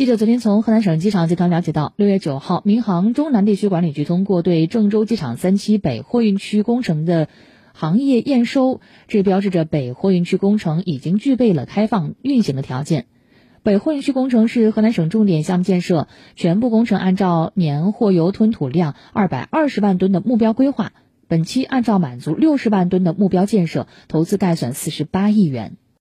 记者昨天从河南省机场集团了解到六月九号民航中南地区管理局通过对郑州机场三期北货运区工程的行业验收这标志着北货运区工程已经具备了开放运行的条件。北货运区工程是河南省重点项目建设全部工程按照年货油吞吐量二百二十万吨的目标规划本期按照满足六十万吨的目标建设投资概算四十八亿元。